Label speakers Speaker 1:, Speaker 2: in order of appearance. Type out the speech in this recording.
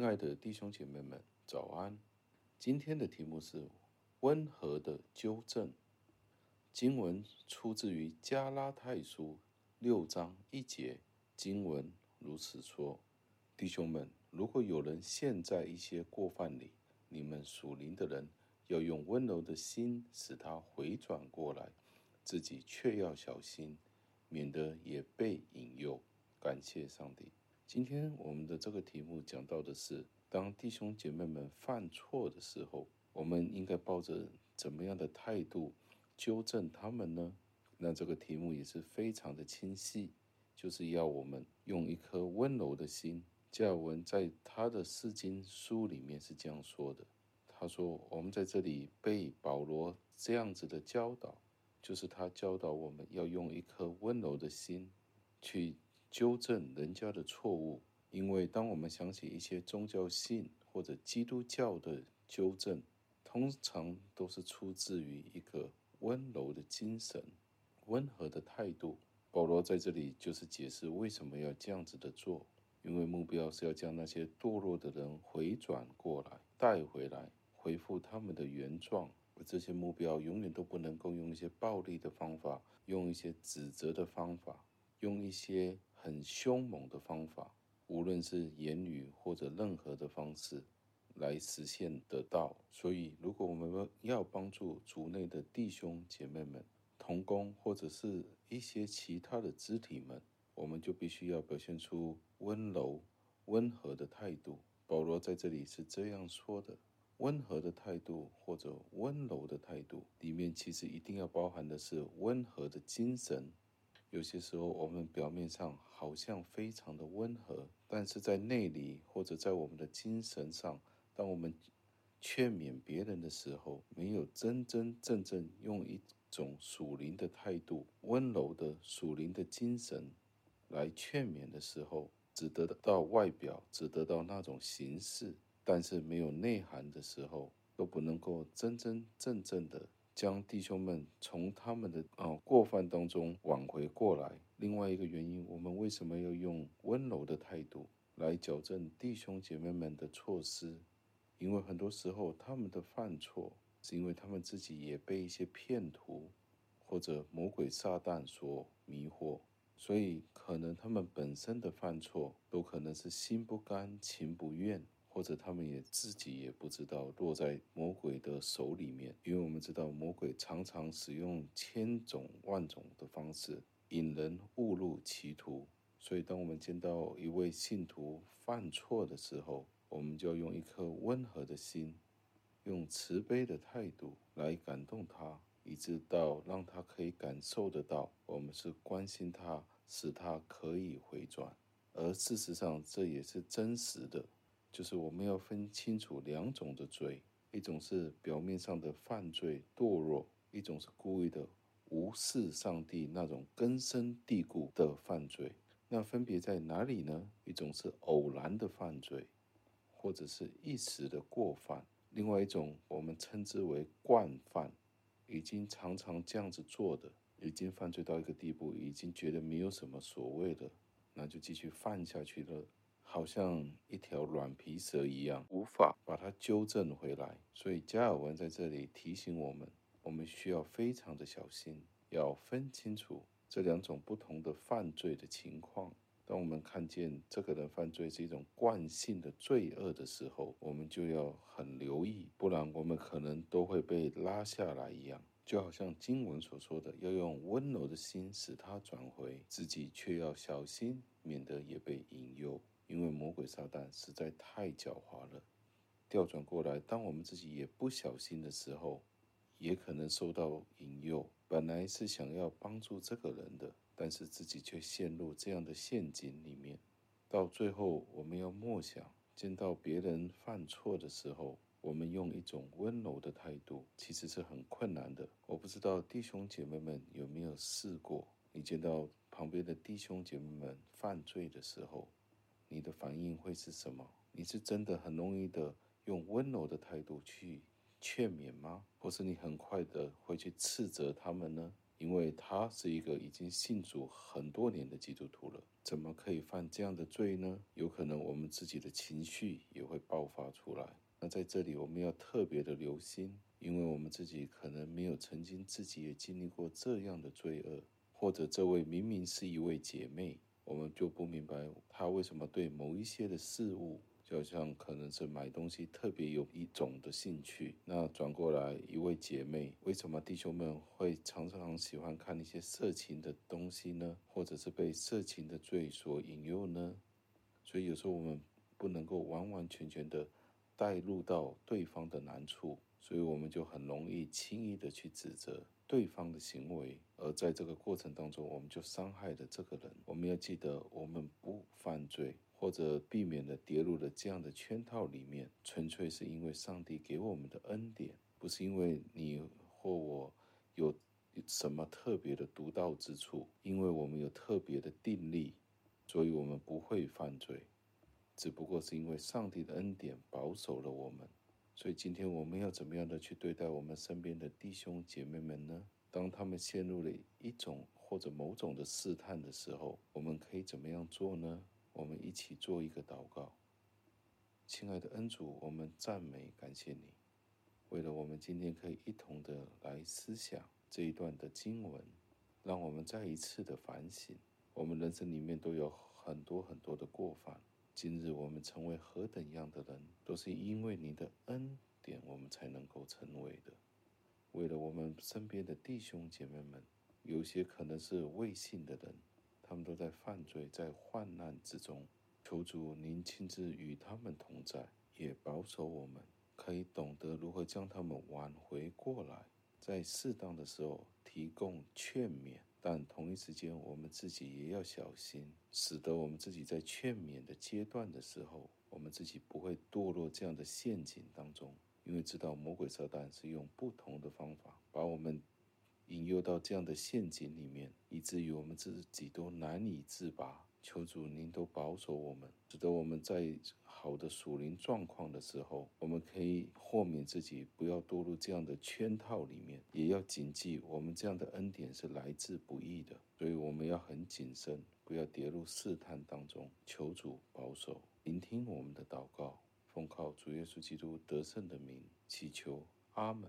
Speaker 1: 亲爱的弟兄姐妹们，早安！今天的题目是温和的纠正。经文出自于加拉太书六章一节，经文如此说：弟兄们，如果有人陷在一些过犯里，你们属灵的人要用温柔的心使他回转过来，自己却要小心，免得也被引诱。感谢上帝。今天我们的这个题目讲到的是，当弟兄姐妹们犯错的时候，我们应该抱着怎么样的态度纠正他们呢？那这个题目也是非常的清晰，就是要我们用一颗温柔的心。加尔文在他的释经书里面是这样说的，他说：“我们在这里被保罗这样子的教导，就是他教导我们要用一颗温柔的心去。”纠正人家的错误，因为当我们想起一些宗教性或者基督教的纠正，通常都是出自于一个温柔的精神、温和的态度。保罗在这里就是解释为什么要这样子的做，因为目标是要将那些堕落的人回转过来，带回来，恢复他们的原状。而这些目标永远都不能够用一些暴力的方法，用一些指责的方法，用一些。很凶猛的方法，无论是言语或者任何的方式，来实现得到。所以，如果我们要帮助族内的弟兄姐妹们、同工或者是一些其他的肢体们，我们就必须要表现出温柔、温和的态度。保罗在这里是这样说的：温和的态度或者温柔的态度，里面其实一定要包含的是温和的精神。有些时候，我们表面上好像非常的温和，但是在内里或者在我们的精神上，当我们劝勉别人的时候，没有真真正正用一种属灵的态度、温柔的属灵的精神来劝勉的时候，只得到外表，只得到那种形式，但是没有内涵的时候，都不能够真真正正的。将弟兄们从他们的啊过犯当中挽回过来。另外一个原因，我们为什么要用温柔的态度来矫正弟兄姐妹们的错失？因为很多时候他们的犯错，是因为他们自己也被一些骗徒或者魔鬼撒旦所迷惑，所以可能他们本身的犯错都可能是心不甘情不愿。或者他们也自己也不知道落在魔鬼的手里面，因为我们知道魔鬼常常使用千种万种的方式引人误入歧途，所以当我们见到一位信徒犯错的时候，我们就要用一颗温和的心，用慈悲的态度来感动他，以致到让他可以感受得到我们是关心他，使他可以回转，而事实上这也是真实的。就是我们要分清楚两种的罪，一种是表面上的犯罪堕落，一种是故意的无视上帝那种根深蒂固的犯罪。那分别在哪里呢？一种是偶然的犯罪，或者是一时的过犯；另外一种我们称之为惯犯，已经常常这样子做的，已经犯罪到一个地步，已经觉得没有什么所谓的，那就继续犯下去了。好像一条软皮蛇一样，无法把它纠正回来。所以加尔文在这里提醒我们，我们需要非常的小心，要分清楚这两种不同的犯罪的情况。当我们看见这个人犯罪是一种惯性的罪恶的时候，我们就要很留意，不然我们可能都会被拉下来一样。就好像经文所说的，要用温柔的心使他转回，自己却要小心，免得也被引诱。因为魔鬼撒旦实在太狡猾了，调转过来，当我们自己也不小心的时候，也可能受到引诱。本来是想要帮助这个人的，但是自己却陷入这样的陷阱里面。到最后，我们要默想，见到别人犯错的时候，我们用一种温柔的态度，其实是很困难的。我不知道弟兄姐妹们有没有试过，你见到旁边的弟兄姐妹们犯罪的时候。你的反应会是什么？你是真的很容易的用温柔的态度去劝勉吗？或是你很快的会去斥责他们呢？因为他是一个已经信主很多年的基督徒了，怎么可以犯这样的罪呢？有可能我们自己的情绪也会爆发出来。那在这里我们要特别的留心，因为我们自己可能没有曾经自己也经历过这样的罪恶，或者这位明明是一位姐妹，我们就不明白他为什么对某一些的事物。就像可能是买东西特别有一种的兴趣，那转过来一位姐妹，为什么弟兄们会常常喜欢看一些色情的东西呢？或者是被色情的罪所引诱呢？所以有时候我们不能够完完全全的带入到对方的难处，所以我们就很容易轻易的去指责对方的行为，而在这个过程当中，我们就伤害了这个人。我们要记得，我们不犯罪。或者避免了跌入了这样的圈套里面，纯粹是因为上帝给我们的恩典，不是因为你或我有什么特别的独到之处，因为我们有特别的定力，所以我们不会犯罪，只不过是因为上帝的恩典保守了我们。所以今天我们要怎么样的去对待我们身边的弟兄姐妹们呢？当他们陷入了一种或者某种的试探的时候，我们可以怎么样做呢？我们一起做一个祷告，亲爱的恩主，我们赞美感谢你。为了我们今天可以一同的来思想这一段的经文，让我们再一次的反省，我们人生里面都有很多很多的过犯。今日我们成为何等样的人，都是因为你的恩典，我们才能够成为的。为了我们身边的弟兄姐妹们，有些可能是未信的人。他们都在犯罪，在患难之中。求主您亲自与他们同在，也保守我们，可以懂得如何将他们挽回过来，在适当的时候提供劝勉。但同一时间，我们自己也要小心，使得我们自己在劝勉的阶段的时候，我们自己不会堕落这样的陷阱当中。因为知道魔鬼撒旦是用不同的方法把我们。引诱到这样的陷阱里面，以至于我们自己都难以自拔。求主您都保守我们，使得我们在好的属灵状况的时候，我们可以豁免自己，不要堕入这样的圈套里面。也要谨记，我们这样的恩典是来之不易的，所以我们要很谨慎，不要跌入试探当中。求主保守，聆听我们的祷告，奉靠主耶稣基督得胜的名祈求，阿门。